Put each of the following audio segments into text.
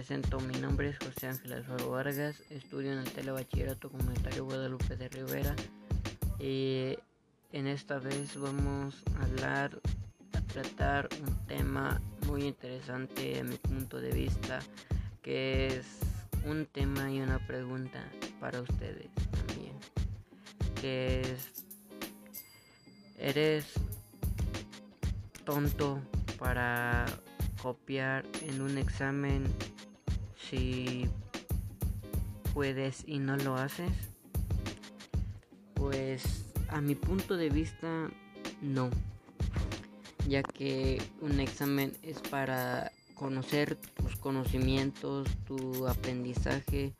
presento, mi nombre es José Ángel Alfaro Vargas, estudio en el Telebachillerato Comunitario Guadalupe de Rivera y en esta vez vamos a hablar, a tratar un tema muy interesante a mi punto de vista, que es un tema y una pregunta para ustedes también, que es, ¿eres tonto para copiar en un examen si puedes y no lo haces? Pues a mi punto de vista no, ya que un examen es para conocer tus conocimientos, tu aprendizaje,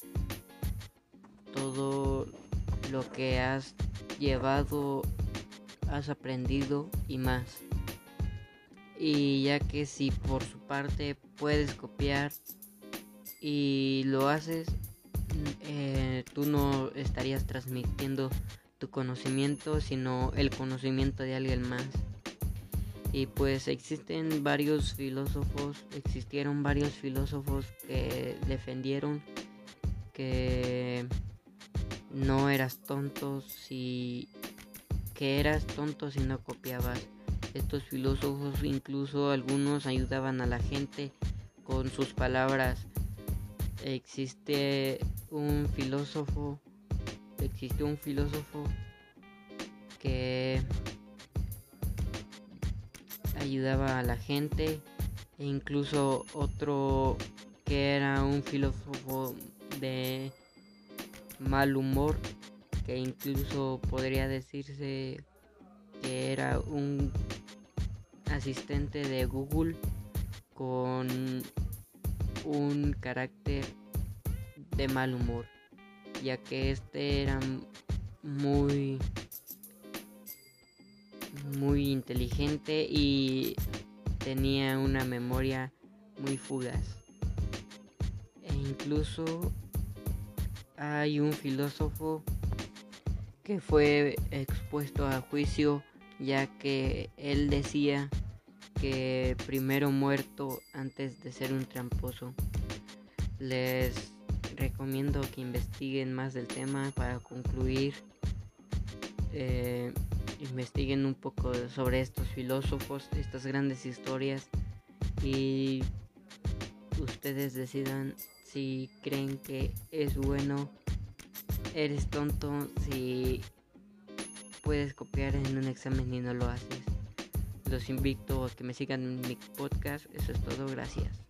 todo lo que has llevado, has aprendido y más y ya que si por su parte puedes copiar y lo haces, eh, tú no estarías transmitiendo tu conocimiento, sino el conocimiento de alguien más. Y pues existen varios filósofos, existieron varios filósofos que defendieron que no eras tonto si que eras tonto si no copiabas. Estos filósofos incluso algunos ayudaban a la gente con sus palabras. Existe un filósofo, existió un filósofo que ayudaba a la gente e incluso otro que era un filósofo de mal humor que incluso podría decirse que era un asistente de Google con un carácter de mal humor, ya que este era muy muy inteligente y tenía una memoria muy fugaz. E incluso hay un filósofo que fue expuesto a juicio ya que él decía que primero muerto antes de ser un tramposo. Les recomiendo que investiguen más del tema para concluir. Eh, investiguen un poco sobre estos filósofos, estas grandes historias y ustedes decidan si creen que es bueno, eres tonto, si puedes copiar en un examen y no lo haces. Los invito a que me sigan en mi podcast. Eso es todo. Gracias.